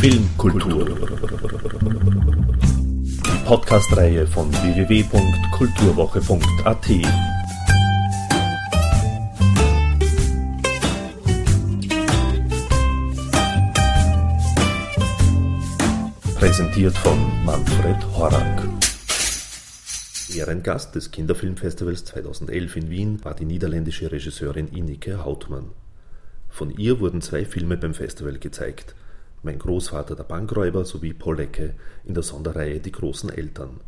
Filmkultur. Die Podcast-Reihe von www.kulturwoche.at. Präsentiert von Manfred Horak. Ehrengast des Kinderfilmfestivals 2011 in Wien war die niederländische Regisseurin Inike Hautmann. Von ihr wurden zwei Filme beim Festival gezeigt. Mein Großvater der Bankräuber sowie Pollecke in der Sonderreihe Die großen Eltern.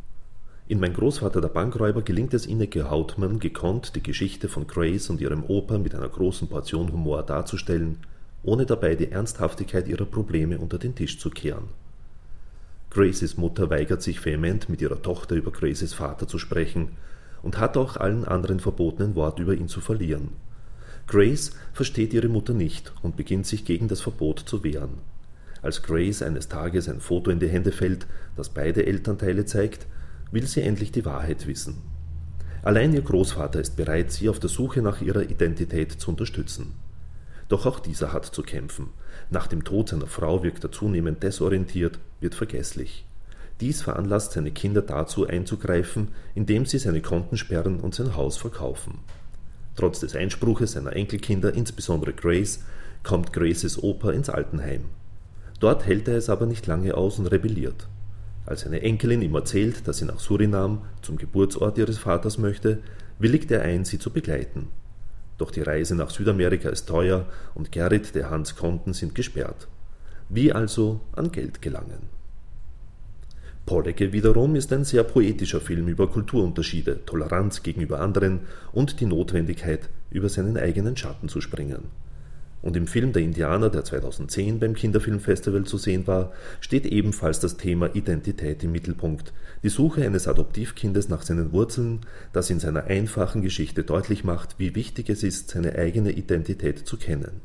In Mein Großvater der Bankräuber gelingt es Ineke Hautmann gekonnt, die Geschichte von Grace und ihrem Opa mit einer großen Portion Humor darzustellen, ohne dabei die Ernsthaftigkeit ihrer Probleme unter den Tisch zu kehren. Graces Mutter weigert sich vehement, mit ihrer Tochter über Graces Vater zu sprechen und hat auch allen anderen verboten, ein Wort über ihn zu verlieren. Grace versteht ihre Mutter nicht und beginnt sich gegen das Verbot zu wehren. Als Grace eines Tages ein Foto in die Hände fällt, das beide Elternteile zeigt, will sie endlich die Wahrheit wissen. Allein ihr Großvater ist bereit, sie auf der Suche nach ihrer Identität zu unterstützen. Doch auch dieser hat zu kämpfen. Nach dem Tod seiner Frau wirkt er zunehmend desorientiert, wird vergesslich. Dies veranlasst seine Kinder dazu einzugreifen, indem sie seine Konten sperren und sein Haus verkaufen. Trotz des Einspruches seiner Enkelkinder, insbesondere Grace, kommt Graces Opa ins Altenheim. Dort hält er es aber nicht lange aus und rebelliert. Als seine Enkelin ihm erzählt, dass sie nach Surinam, zum Geburtsort ihres Vaters möchte, willigt er ein, sie zu begleiten. Doch die Reise nach Südamerika ist teuer und Gerrit, der Hans Konten sind gesperrt. Wie also an Geld gelangen? Polecke wiederum ist ein sehr poetischer Film über Kulturunterschiede, Toleranz gegenüber anderen und die Notwendigkeit, über seinen eigenen Schatten zu springen. Und im Film Der Indianer, der 2010 beim Kinderfilmfestival zu sehen war, steht ebenfalls das Thema Identität im Mittelpunkt, die Suche eines Adoptivkindes nach seinen Wurzeln, das in seiner einfachen Geschichte deutlich macht, wie wichtig es ist, seine eigene Identität zu kennen.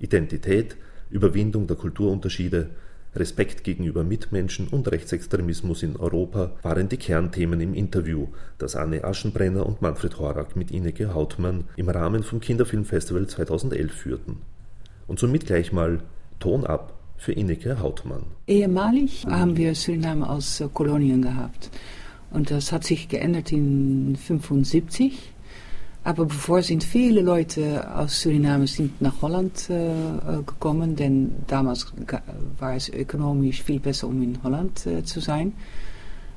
Identität, Überwindung der Kulturunterschiede, Respekt gegenüber Mitmenschen und Rechtsextremismus in Europa waren die Kernthemen im Interview, das Anne Aschenbrenner und Manfred Horak mit Ineke Hautmann im Rahmen vom Kinderfilmfestival 2011 führten. Und somit gleich mal Ton ab für Ineke Hautmann. Ehemalig haben wir Suriname als Kolonien gehabt. Und das hat sich geändert in 1975. Aber bevor sind viele Leute aus Suriname sind nach Holland äh, gekommen, denn damals war es ökonomisch viel besser, um in Holland äh, zu sein.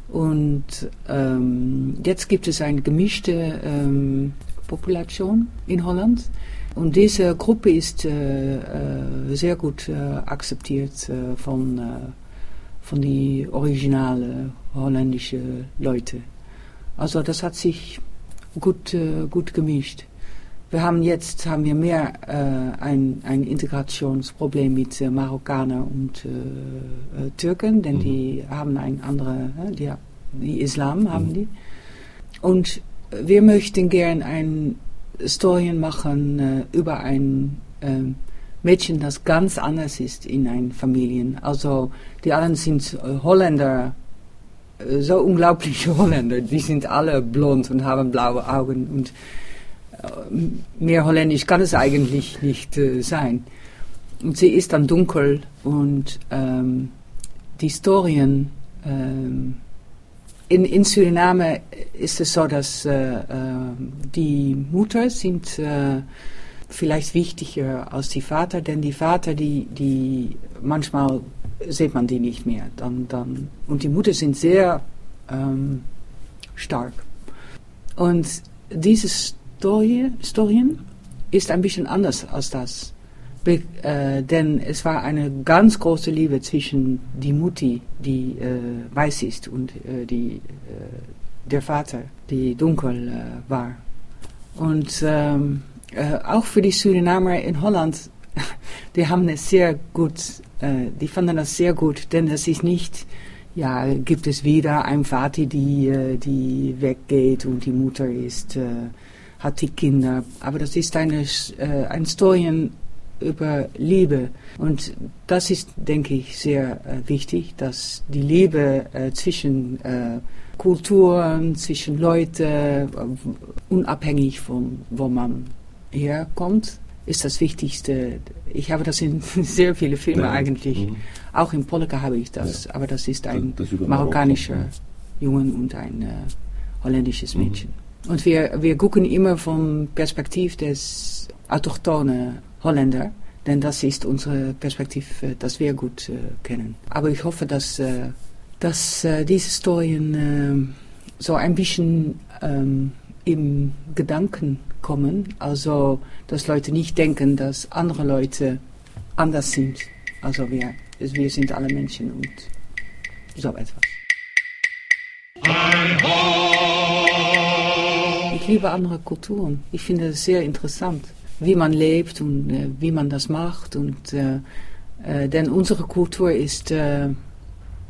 Und ähm, jetzt gibt es eine gemischte ähm, Population in Holland. Und diese Gruppe ist äh, äh sehr gut äh, akzeptiert äh, von, von den originalen holländischen Leuten. Also das hat sich gut, äh, gut gemischt. Wir haben jetzt haben wir mehr äh, ein, ein Integrationsproblem mit äh, Marokkaner und äh, äh Türken, denn mhm. die haben ein andere, äh, die, die Islam haben mhm. die. Und wir möchten gern ein Storien machen über ein Mädchen, das ganz anders ist in ein Familien. Also die anderen sind Holländer so unglaubliche Holländer. Die sind alle blond und haben blaue Augen. Und äh, mehr holländisch kann es eigentlich nicht äh, sein. Und sie ist dann dunkel und ähm, die Historien. Ähm, in, in Suriname ist es so, dass äh, äh die Mutter sind äh, vielleicht wichtiger als die Vater, denn die Vater, die, die manchmal sieht man die nicht mehr. Dann, dann, und die Mutter sind sehr ähm, stark. Und diese Story, Storien ist ein bisschen anders als das. Be äh, denn es war eine ganz große Liebe zwischen die Mutti, die äh, weiß ist, und äh, die, äh, der Vater, die dunkel äh, war. Und ähm, äh, auch für die Surinamer in Holland, die haben es sehr gut äh, die fanden das sehr gut, denn es ist nicht, ja, gibt es wieder ein Vater, die, äh, die weggeht und die Mutter ist, äh, hat die Kinder. Aber das ist eine, äh, ein Storien über Liebe. Und das ist, denke ich, sehr äh, wichtig, dass die Liebe äh, zwischen äh, Kulturen, zwischen Leuten, unabhängig von wo man herkommt, ist das Wichtigste. Ich habe das in sehr viele Filmen Ja. eigentlich. Mhm. Auch in Polka habe ich das, Ja. aber das ist ein Das- das marokkanischer Marokko, Jungen und ein äh, holländisches Mhm. Mädchen. Und wir, wir gucken immer vom Perspektiv des autochthonen Holländer, denn das ist unsere Perspektiv, äh, das wir gut äh, kennen. Aber ich hoffe, dass, äh, dass äh, diese Storien äh, so ein bisschen ähm, im Gedanken kommen, also dass Leute nicht denken, dass andere Leute anders sind. Also wir, wir sind alle Menschen und so etwas. Ich liebe andere Kulturen. Ich finde es sehr interessant, wie man lebt und äh, wie man das macht. Und, äh, äh, denn unsere Kultur ist äh,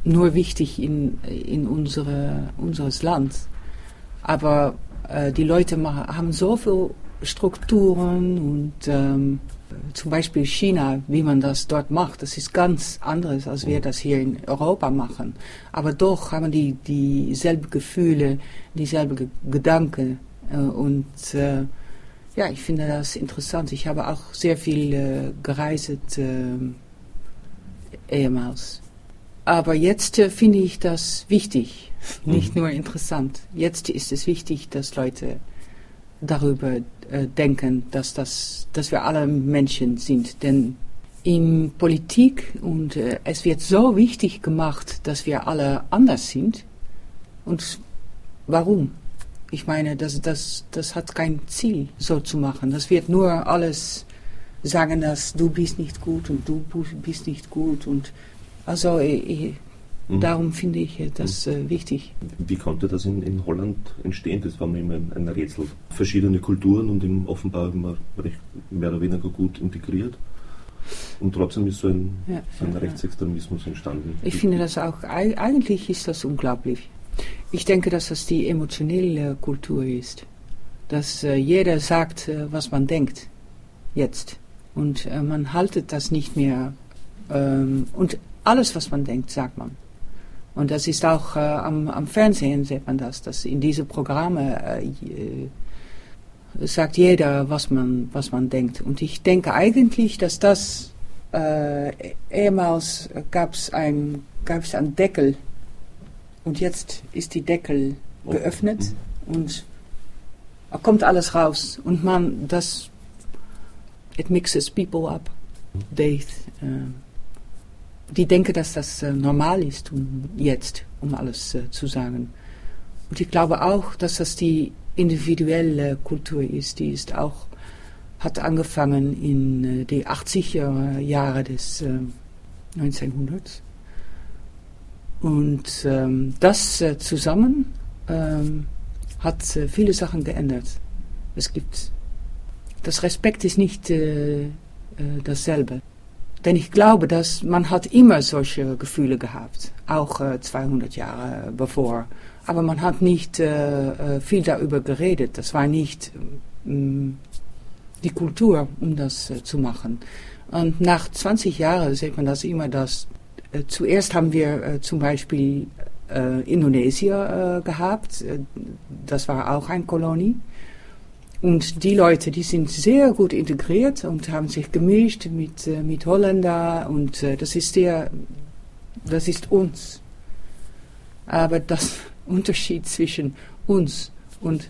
nur wichtig in, in unsere, unseres Land. Aber äh, die Leute ma- haben so viele Strukturen und ähm, zum Beispiel China, wie man das dort macht, das ist ganz anderes, als wir das hier in Europa machen. Aber doch haben die dieselben Gefühle, dieselben Ge Gedanken. Äh, und äh, ja, ich finde das interessant. Ich habe auch sehr viel äh, gereist äh, ehemals. Aber jetzt äh, finde ich das wichtig, nicht nur interessant. Jetzt ist es wichtig, dass Leute darüber äh, denken, dass, das, dass wir alle Menschen sind. Denn in Politik und äh, es wird so wichtig gemacht, dass wir alle anders sind. Und warum? Ich meine, das, das, das hat kein Ziel, so zu machen. Das wird nur alles sagen, dass du bist nicht gut und du bist nicht gut. Und also ich, ich, Mhm. darum finde ich äh, das äh, wichtig. Wie konnte das in, in Holland entstehen? Das war mir immer ein, Rätsel. Verschiedene Kulturen und im offenbar immer recht, mehr oder weniger gut integriert. Und trotzdem ist so ein, Ja, so ein ja. Rechtsextremismus entstanden. Ich finde das auch, eig- eigentlich ist das unglaublich. Ich denke, dass das die emotionelle Kultur ist. Dass äh, jeder sagt, äh, was man denkt. Jetzt. Und äh, man haltet das nicht mehr. Ähm, und alles, was man denkt, sagt man. Und das ist auch äh, am, am Fernsehen, sieht man das, dass in diese Programme äh, je- sagt jeder, was man, was man denkt. Und ich denke eigentlich, dass das äh, ehemals gab es ein, einen Deckel und jetzt ist die Deckel geöffnet und da kommt alles raus und man das it mixes people up. They, äh, die denken, dass das äh, normal ist um, jetzt, um alles äh, zu sagen. Und ich glaube auch, dass das die individuelle Kultur ist, die ist auch hat angefangen in äh, die 80er Jahre des äh, 1900. Und ähm, das äh, zusammen ähm, hat äh, viele Sachen geändert. Es gibt das Respekt ist nicht äh, dasselbe. Denn ich glaube, dass man hat immer solche Gefühle gehabt, auch äh, 200 Jahre bevor. Aber man hat nicht äh, äh, viel darüber geredet. Das war nicht ähm, die Kultur, um das äh, zu machen. Und nach 20 Jahren sieht man das immer, dass äh, zuerst haben wir äh, zum Beispiel Indonesier äh, gehabt. Das war auch eine Kolonie. Und die Leute, die sind sehr gut integriert und haben sich gemischt mit, äh, mit Holländer und äh, das ist sehr, das ist uns. Aber das Unterschied zwischen uns und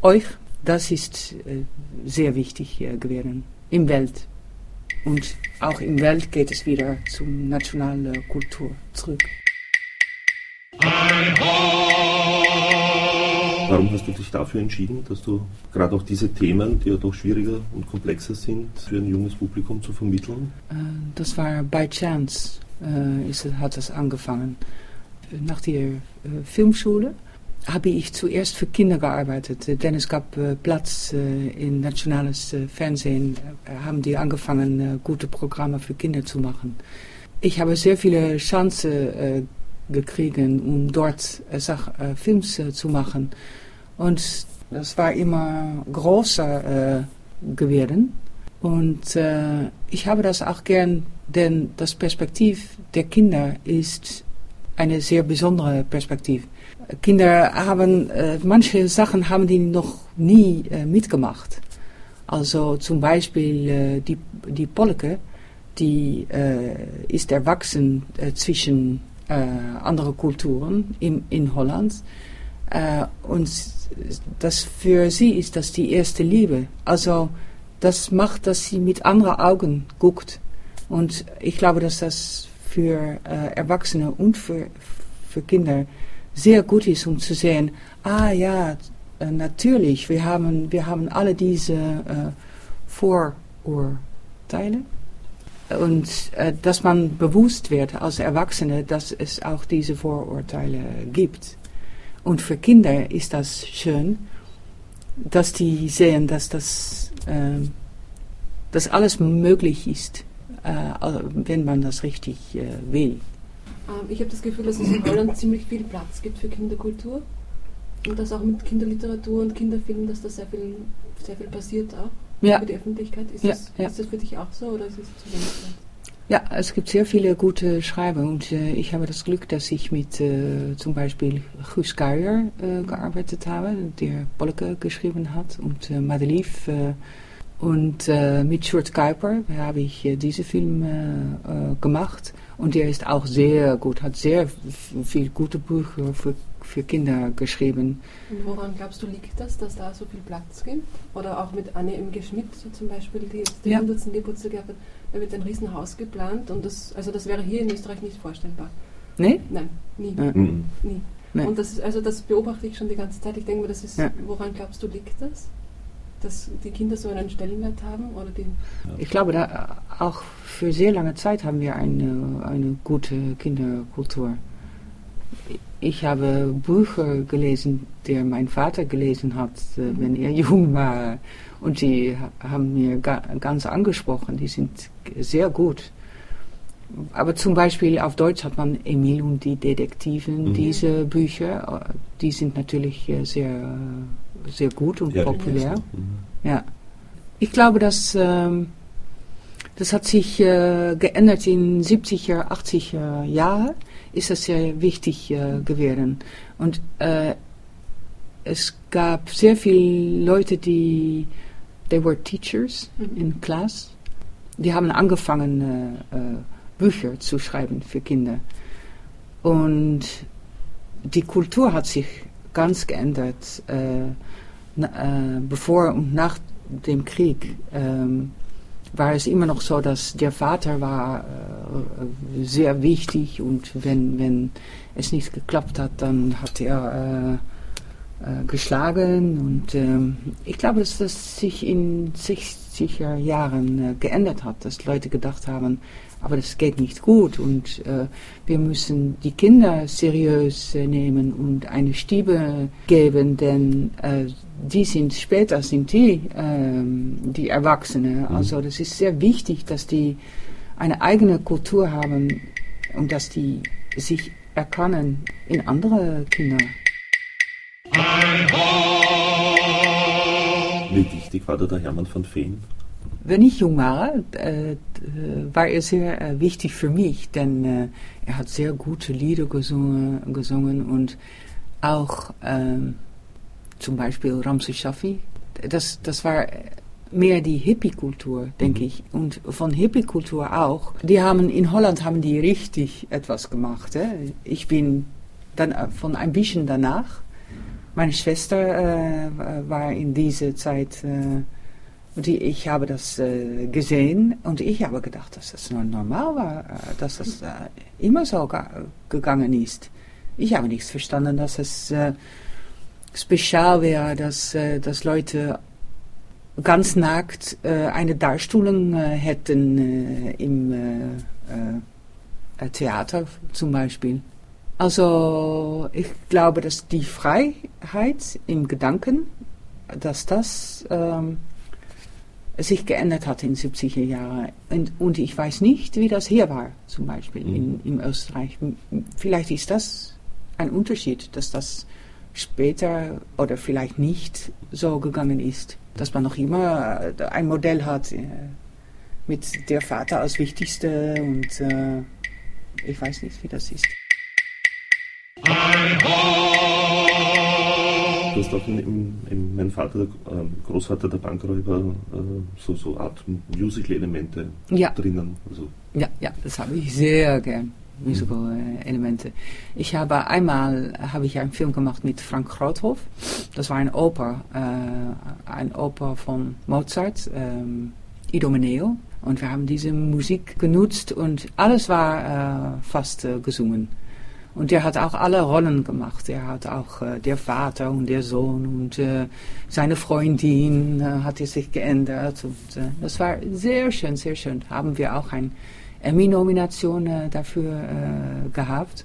euch, das ist äh, sehr wichtig gewesen im Welt. Und auch im Welt geht es wieder zum nationalen Kultur zurück. Warum hast du dich dafür entschieden, dass du gerade auch diese Themen, die ja doch schwieriger und komplexer sind, für ein junges Publikum zu vermitteln? Äh, das war by chance, äh, ist, hat das angefangen. Nach der äh, Filmschule habe ich zuerst für Kinder gearbeitet, denn es gab Platz in nationales Fernsehen, haben die angefangen, gute Programme für Kinder zu machen. Ich habe sehr viele Chancen gekriegt, um dort äh, Sach, äh, Films äh, zu machen. Und das war immer größer geworden. Und äh, ich habe das auch gern, denn das Perspektiv der Kinder ist eine sehr besondere Perspektiv. Kinder haben, äh, manche Sachen haben die noch nie äh, mitgemacht. Also zum Beispiel die, die Polke, die ist erwachsen zwischen äh, anderen Kulturen in, in Holland. Äh, und das für sie ist das die erste Liebe. Also das macht, dass sie mit anderen Augen guckt. Und ich glaube, dass das für äh, Erwachsene und für, für Kinder sehr gut ist, um zu sehen, ah ja, äh, natürlich, wir haben, wir haben alle diese äh, Vorurteile. Und äh, dass man bewusst wird als Erwachsene, dass es auch diese Vorurteile gibt. Und für Kinder ist das schön, dass die sehen, dass das äh, dass alles möglich ist, äh, wenn man das richtig äh, will. Ähm, ich habe das Gefühl, dass es in Holland ziemlich viel Platz gibt für Kinderkultur und dass auch mit Kinderliteratur und Kinderfilmen, dass da sehr viel, sehr viel passiert auch ja. für die Öffentlichkeit. Ist, ja, das, ja. ist das für dich auch so oder ist es zu wenig? Ja, es gibt sehr viele gute Schreiber und äh, ich habe das Glück, dass ich mit äh, zum Beispiel Guus Kuijer äh, gearbeitet habe, der Polke geschrieben hat und äh, Madelief äh, und äh, mit Short Kuiper habe ich äh, diesen Film gemacht und der ist auch sehr gut, hat sehr viele gute Bücher für, für Kinder geschrieben. Und woran glaubst du, liegt das, dass da so viel Platz gibt? Oder auch mit Anne M. Geschmidt so zum Beispiel, die jetzt den ja. 100. Geburtstag gehabt hat da wird ein Riesenhaus geplant und das, also das wäre hier in Österreich nicht vorstellbar. Nee? Nein, nie. Ja. Mhm. nie. Nee. Und das, also das beobachte ich schon die ganze Zeit. Ich denke mir, das ist, ja. woran glaubst du, liegt das? Dass die Kinder so einen Stellenwert haben? Oder die ich glaube, da, auch für sehr lange Zeit haben wir eine, eine gute Kinderkultur. Ich habe Bücher gelesen, die mein Vater gelesen hat, äh, wenn er jung war. Und die haben mir ganz angesprochen, die sind sehr gut. Aber zum Beispiel auf Deutsch hat man Emil und die Detektiven, mhm. diese Bücher, die sind natürlich sehr, sehr gut und ja, populär. Mhm. Ja. Ich glaube, dass ähm, das hat sich äh, geändert in 70er, 80er Jahren, ist das sehr wichtig äh, gewesen. Und äh, es gab sehr viele Leute, die they were teachers mhm. in class. Die haben angefangen, äh, äh, Bücher zu schreiben für Kinder. Und die Kultur hat sich ganz geändert. Äh, na, äh, bevor und nach dem Krieg ähm, war es immer noch so, dass der Vater war äh, sehr wichtig und wenn, wenn es nicht geklappt hat, dann hat er äh, äh, geschlagen. Und ähm, ich glaube, dass das sich in 60er Jahren äh, geändert hat, dass Leute gedacht haben, aber das geht nicht gut und äh, wir müssen die Kinder seriös äh, nehmen und eine Stimme geben, denn äh, die sind später sind die ähm, die Erwachsene. Mhm. Also das ist sehr wichtig, dass die eine eigene Kultur haben und dass die sich erkennen in andere Kinder. Wie wichtig war da der Hermann von Feen? Wenn ich jung war, äh, war er sehr äh, wichtig für mich, denn äh, er hat sehr gute Lieder gesungen, gesungen und auch ähm, zum Beispiel Ramses Shaffi. Das, das war mehr die Hippie-Kultur, denke mhm. ich. Und von Hippie-Kultur auch. Die haben in Holland haben die richtig etwas gemacht. Hè? Ich bin dann äh, von ein bisschen danach meine Schwester äh, war in dieser Zeit, die, ich habe das äh, gesehen und ich habe gedacht, dass das normal war, äh, dass das äh, immer so gegangen ist. Ich habe nichts verstanden, dass es äh, spezial wäre, dass, dass Leute ganz nackt eine Darstellung hätten im Theater zum Beispiel. Also ich glaube, dass die Freiheit im Gedanken, dass das ähm, sich geändert hat in 70er Jahren. Und, und, ich weiß nicht, wie das hier war, zum Beispiel mhm. in, in Österreich. Vielleicht ist das ein Unterschied, dass das später oder vielleicht nicht so gegangen ist. Dass man noch immer ein Modell hat äh, mit der Vater als Wichtigste und äh, ich weiß nicht, wie das ist. Du hast auch in, in, in mein Vater, äh, Großvater der Bankräuber, äh, so, so Art Musical-Elemente ja. drinnen. Also. Ja, ja, das habe ich sehr gern. Musical-Elemente. Ich habe einmal habe ich einen Film gemacht mit Frank Groothoff. Das war ein Oper, äh, ein Oper von Mozart, ähm, Idomeneo. Und wir haben diese Musik genutzt und alles war äh, fast äh, gesungen. Und der hat auch alle Rollen gemacht. Er hat auch äh, der Vater und der Sohn und äh, seine Freundin äh, hat sich geändert. Und, äh, das war sehr schön, sehr schön. Haben wir auch ein Emmy-Nomination äh, dafür äh, gehabt.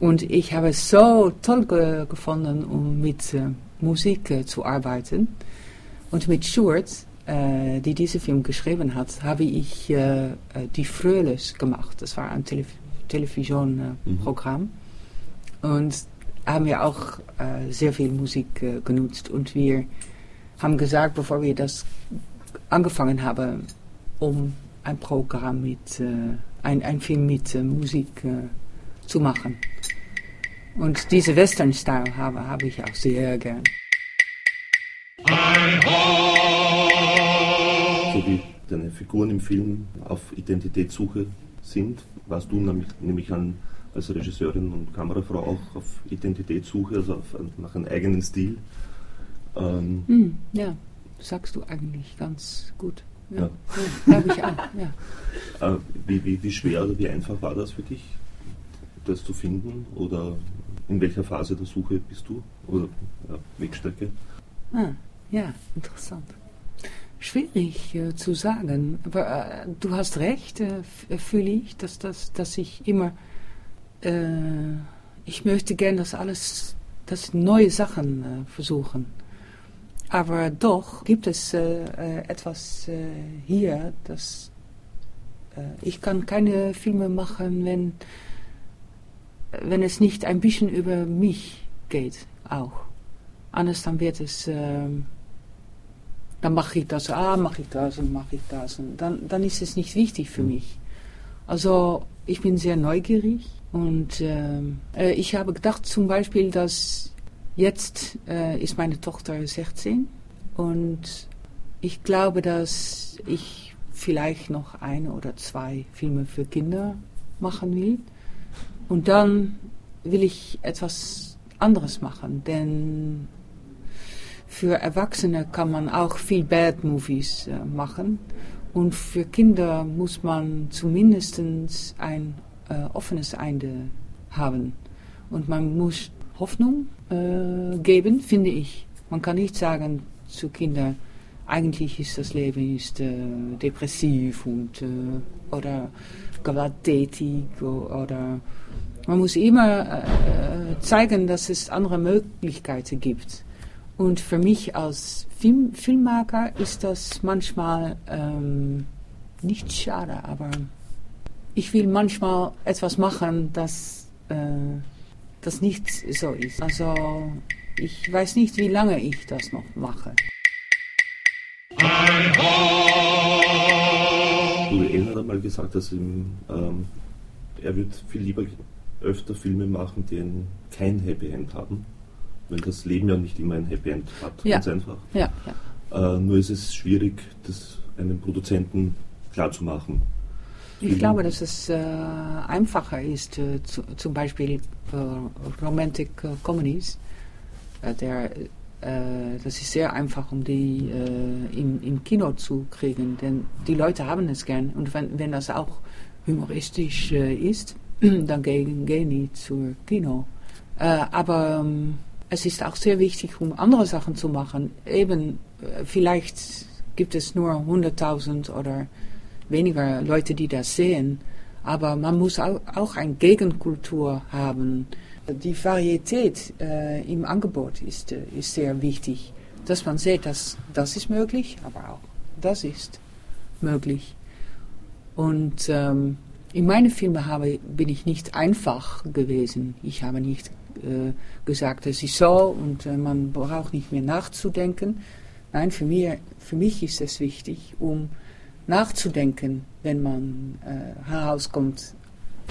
Und ich habe es so toll ge gefunden, um mit Musik zu arbeiten. Und mit Stuart, die diesen Film geschrieben hat, habe ich die Fröhles gemacht. Das war ein Telefon Televisionprogramm. Mhm. Und haben wir auch äh, sehr viel Musik äh, genutzt. Und wir haben gesagt, bevor wir das angefangen haben, um ein Programm mit, äh, ein, ein Film mit äh, Musik äh, zu machen. Und diese Western-Style habe, habe ich auch sehr gern. So wie deine Figuren im Film auf Identitätssuche sind, warst du nämlich, nämlich an, als Regisseurin und Kamerafrau auch auf Identitätssuche, also auf, nach einem eigenen Stil. Ähm mm, ja, sagst du eigentlich ganz gut. Ja, ja. glaube ich auch. Ja. Äh, wie, wie, wie schwer oder wie einfach war das für dich, das zu finden? Oder in welcher Phase der Suche bist du? Oder ja, Wegstrecke? Ah, ja, interessant schwierig äh, zu sagen. Aber äh, du hast recht, äh, fühle ich, dass, das, dass ich immer, äh, ich möchte gerne das alles, das neue Sachen äh, versuchen. Aber doch gibt es äh, etwas hier, dass ich kann keine Filme machen, wenn, wenn es nicht ein bisschen über mich geht, auch. Anders dann wird es ähm, dann mache ich das, ah, mache ich das und mache ich das. Und dann, dann ist es nicht wichtig für mich. Also ich bin sehr neugierig und ähm, äh, ich habe gedacht zum Beispiel, dass jetzt äh, ist meine Tochter 16 und ich glaube, dass ich vielleicht noch ein oder zwei Filme für Kinder machen will. Und dann will ich etwas anderes machen, denn für Erwachsene kann man auch viel Bad Movies äh, machen. Und für Kinder muss man zumindest ein äh, offenes Ende haben. Und man muss Hoffnung äh, geben, finde ich. Man kann nicht sagen zu Kindern, eigentlich ist das Leben ist, äh, depressiv und, äh, oder gewalttätig oder man muss immer äh, zeigen, dass es andere Möglichkeiten gibt. Und für mich als Film, Filmmaker ist das manchmal ähm, nicht schade, aber ich will manchmal etwas machen, das, äh, das nicht so ist. Also ich weiß nicht, wie lange ich das noch mache. Du Ellen hat einmal gesagt, dass ihm, ähm, er wird viel lieber öfter Filme machen, die kein Happy End haben weil das Leben ja nicht immer ein Happy End hat, ja. ganz einfach. Ja, ja. Äh, nur ist es schwierig, das einem Produzenten klarzumachen. Ich glaube, dass es äh, einfacher ist, äh, zu, zum Beispiel äh, Romantic äh, Comedies. Äh, der, das ist sehr einfach, um die im, im Kino zu kriegen, denn die Leute haben es gern. Und wenn, wenn das auch humoristisch ist, dann gehen, gehen die zur Kino. aber ähm, es ist auch sehr wichtig, um andere Sachen zu machen. Eben, äh, vielleicht gibt es nur 100.000 oder weniger Leute, die das sehen. Aber man muss auch, eine Gegenkultur haben. Die Varietät äh, im Angebot ist, äh, ist sehr wichtig. Dass man sieht, dass das ist möglich, aber auch das ist möglich. Und ähm, in meinen Filmen habe, bin ich nicht einfach gewesen. Ich habe nicht äh, gesagt, es ist so und äh, man braucht nicht mehr nachzudenken. Nein, für, mir, für mich ist es wichtig, um nachzudenken, wenn man äh, herauskommt,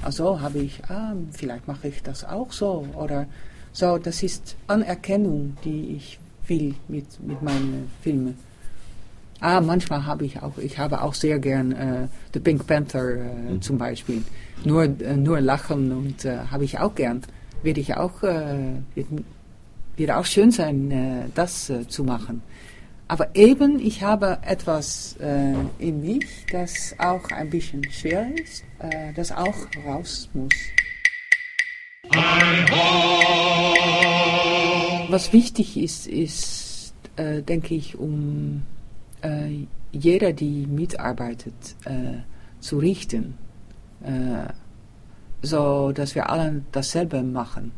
also habe ich, ah, vielleicht mache ich das auch so oder So, das ist Anerkennung, die ich will mit, mit meinen Filmen. Ah, manchmal habe ich auch, ich habe auch sehr gern äh, The Pink Panther äh, mhm. zum Beispiel. Nur, äh, nur lachen und äh, habe ich auch gern. Würde ich auch, äh, wird, wird auch schön sein, äh, das äh, zu machen. Aber eben, ich habe etwas in mich, das auch ein bisschen schwer ist, das auch raus muss. Was wichtig ist, ist, denke ich, um äh, jeder, die mitarbeitet, äh, zu richten, äh, so dass wir alle dasselbe machen.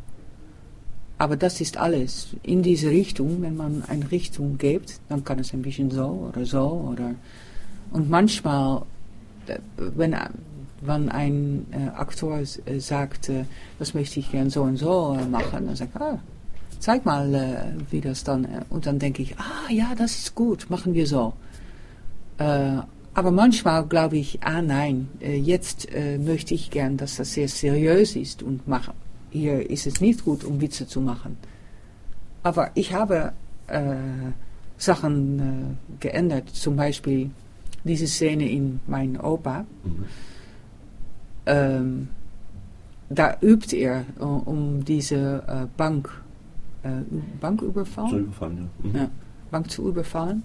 Aber das ist alles. In diese Richtung, wenn man eine Richtung gibt, dann kann es ein bisschen so oder so oder und manchmal, äh, wenn, wenn ein äh, Aktor äh, sagt, äh, das möchte ich gern so und so machen, dann sagt er, ah, zeig mal, äh, wie das dann, äh, und dann denke ich, ah ja, das ist gut, machen wir so. aber manchmal glaube ich, ah nein, jetzt möchte ich gern, dass das sehr seriös ist und mache hier ist es nicht gut, um Witze zu machen. Aber ich habe äh, Sachen äh, geändert, zum Beispiel diese Szene in Mein Opa. Mhm. Ähm, da übt er um, diese äh, Bank, äh, Banküberfall. Zu überfallen, ja. Mhm. ja. Bank zu überfallen.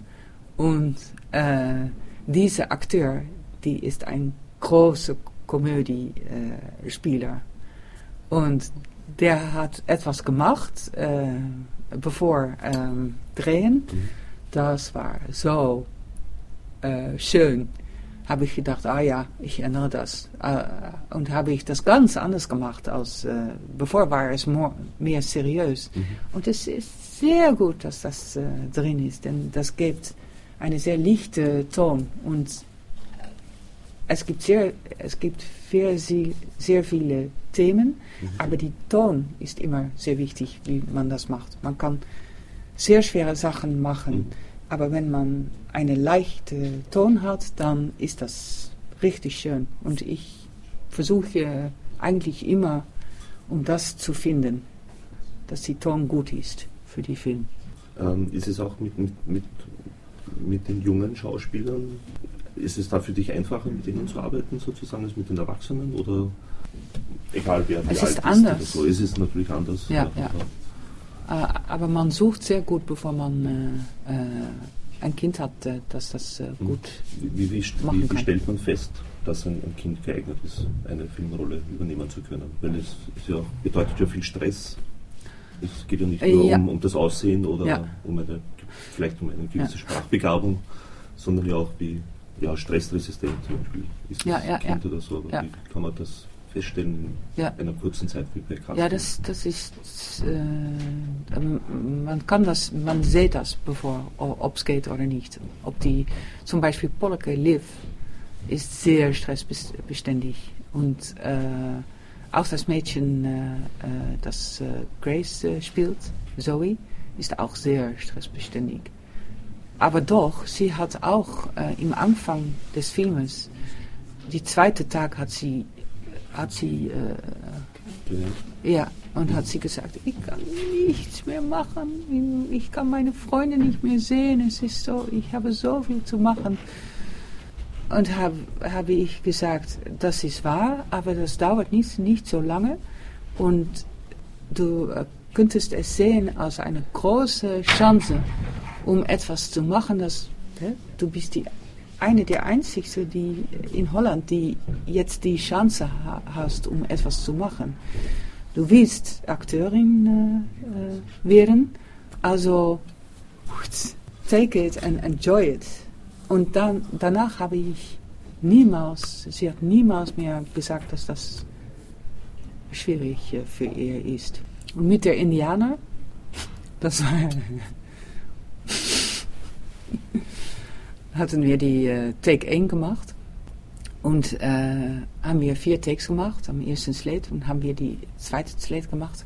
Und äh, dieser Akteur, die ist ein großer Komödiespieler. Und der hat etwas gemacht, äh, bevor ähm, drehen. Mhm. Das war so äh, schön. Habe ich gedacht, ah ja, ich erinnere das. Äh, und habe ich das ganz anders gemacht als äh, bevor war es more, mehr seriös. Mhm. Und es ist sehr gut, dass das äh, drin ist, denn das gibt eine sehr lichte Ton und es gibt sehr, es gibt sehr, sehr viele Themen, mhm. aber die Ton ist immer sehr wichtig, wie man das macht. Man kann sehr schwere Sachen machen, mhm. Aber wenn man einen leichten Ton hat, dann ist das richtig schön. Und ich versuche eigentlich immer, um das zu finden, dass die Ton gut ist für die Film. Ähm, ist es auch mit, mit, mit, mit den jungen Schauspielern ist es da für dich einfacher, mit denen zu arbeiten, sozusagen, als mit den Erwachsenen? Oder egal wer wie es alt ist anders. Ist, so ist es natürlich anders. Ja, ja. ja. Äh, aber man sucht sehr gut, bevor man äh, äh ein Kind hat, dass das hm. gut wie, wie, wie, wie, stellt man fest, dass ein, ein, Kind geeignet ist, eine Filmrolle übernehmen zu können? Weil es, ja, bedeutet ja viel Stress. Es geht ja nicht nur ja. Um, um, das Aussehen oder ja. um eine, vielleicht um eine gewisse Sprachbegabung, sondern ja auch wie ja, stressresistent zum Beispiel ist das ja, ja, Kind ja. oder so, aber wie kann man das feststellen in einer kurzen Zeit bei Kasten? Ja, das, das ist, äh, man kann das, man sieht das bevor, ob es geht oder nicht. Ob die, zum Beispiel Polke Liv ist sehr stressbeständig und äh, auch das Mädchen, äh, äh das äh, Grace äh, spielt, Zoe, ist auch sehr stressbeständig. Aber doch, sie hat auch äh, im Anfang des Filmes, die zweite Tag hat sie, hat sie, äh, ja, und hat sie gesagt, ich kann nichts mehr machen, ich kann meine Freunde nicht mehr sehen, es ist so, ich habe so viel zu machen. Und habe hab ich gesagt, das ist wahr, aber das dauert nicht, nicht so lange und du äh, könntest es sehen als eine große Chance um etwas zu machen. Das, du bist die, eine der Einzigen die in Holland, die jetzt die Chance ha hast, um etwas zu machen. Du willst Akteurin äh, äh werden, also take it and enjoy it. Und dann, danach habe ich niemals, sie hat niemals mehr gesagt, dass das schwierig äh, für ihr ist. Und mit der Indianer, das war hatten wir die äh, Take 1 gemacht und äh, haben wir vier Takes gemacht am ersten Slate und haben wir die zweite Slate gemacht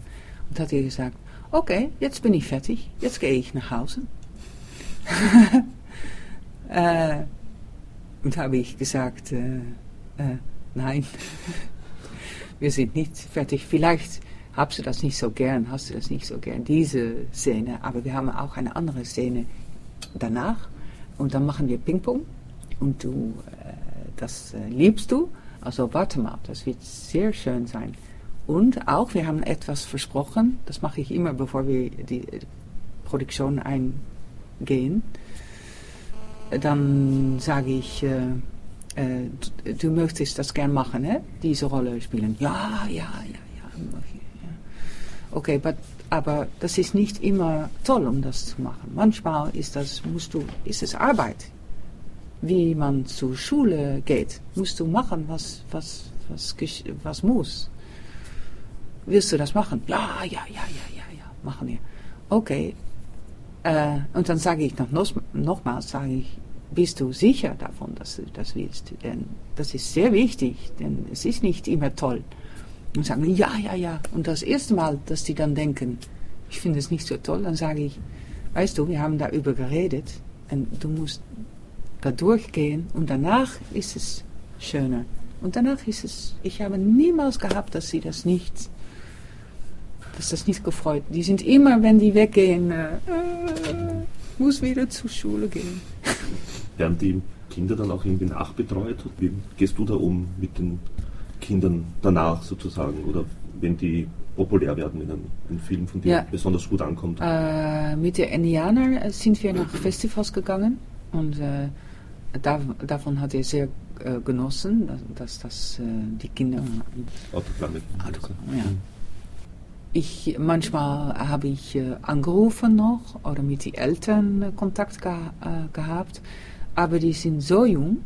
und hat er gesagt, okay, jetzt bin ich fertig, jetzt gehe ich nach Hause. äh, und habe ich gesagt, äh, äh, nein, wir sind nicht fertig. Vielleicht hast du das nicht so gern, hast du das nicht so gern, diese Szene. Aber wir haben auch eine andere Szene danach und dann machen wir Ping-Pong und du, äh, das äh, liebst du. Also warte mal, das wird sehr schön sein. Und auch, wir haben etwas versprochen, das mache ich immer, bevor wir die Produktion eingehen. Dann sage ich, äh, äh, du, du, möchtest das gern machen, hè? diese Rolle spielen. Ja, ja, ja, ja. Okay, but, aber das ist nicht immer toll, um das zu machen. Manchmal ist das, musst du, ist es Arbeit. Wie man zur Schule geht, musst du machen, was, was, was, was muss. Willst du das machen? Ja, ja, ja, ja, ja, ja, machen wir. Okay. Äh, und dann sage ich noch, nochmals, sage ich, bist du sicher davon, dass du das willst? Denn das ist sehr wichtig, denn es ist nicht immer toll. Und sagen, ja, ja, ja. Und das erste Mal, dass die dann denken, ich finde es nicht so toll, dann sage ich, weißt du, wir haben darüber geredet und du musst da durchgehen und danach ist es schöner. Und danach ist es, ich habe niemals gehabt, dass sie das nicht dass das nicht gefreut. Die sind immer, wenn die weggehen, äh, muss wieder zur Schule gehen. Werden die Kinder dann auch irgendwie nachbetreut? Wie gehst du da um mit den Kindern danach sozusagen? Oder wenn die populär werden, wenn ein, ein Film von dir ja. besonders gut ankommt? Äh, mit den Indianern sind wir nach Festivals gegangen und äh, da, davon hat er sehr äh, genossen, dass, dass äh, die Kinder. Autogramme. Autogramme, ja. Ich, manchmal habe ich äh, angerufen noch oder mit den Eltern äh, Kontakt ge äh, gehabt, aber die sind so jung.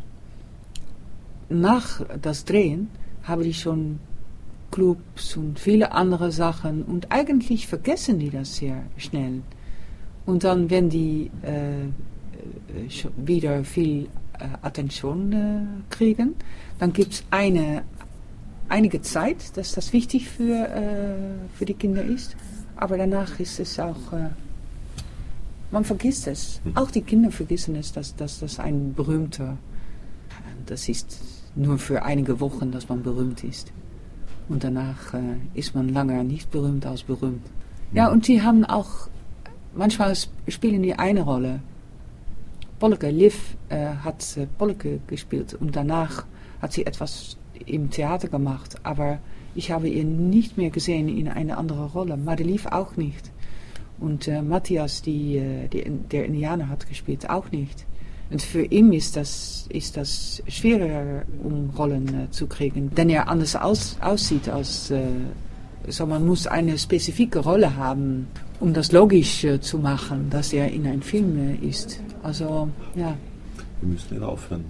Nach das Drehen habe ich schon Clubs und viele andere Sachen und eigentlich vergessen die das sehr schnell. Und dann, wenn die äh, äh wieder viel äh, Attention kriegen, dann gibt es eine einige Zeit, dass das wichtig für, äh, für die Kinder ist. Aber danach ist es auch, äh, man vergisst es. Mhm. Auch die Kinder vergessen es, dass, dass das ein berühmter, das ist nur für einige Wochen, dass man berühmt ist. Und danach äh, ist man lange nicht berühmt als berühmt. Mhm. Ja, und die haben auch, manchmal spielen die eine Rolle. Polke, Liv äh, hat äh, Polke gespielt und danach hat sie etwas im Theater gemacht, aber ich habe ihn nicht mehr gesehen in eine andere Rolle. Madelief auch nicht. Und äh, Matthias, die, äh, die, der Indianer, hat gespielt, auch nicht. Und für ihn ist das, ist das schwerer, um Rollen äh, zu kriegen, denn er anders aus, aussieht als. Äh, so man muss eine spezifische Rolle haben, um das logisch äh, zu machen, dass er in einem Film äh, ist. Also, ja. Wir müssen leider aufhören.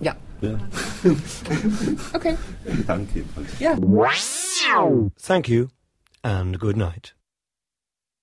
Ja. Ja. okay. Danke Ja. Thank you and good night.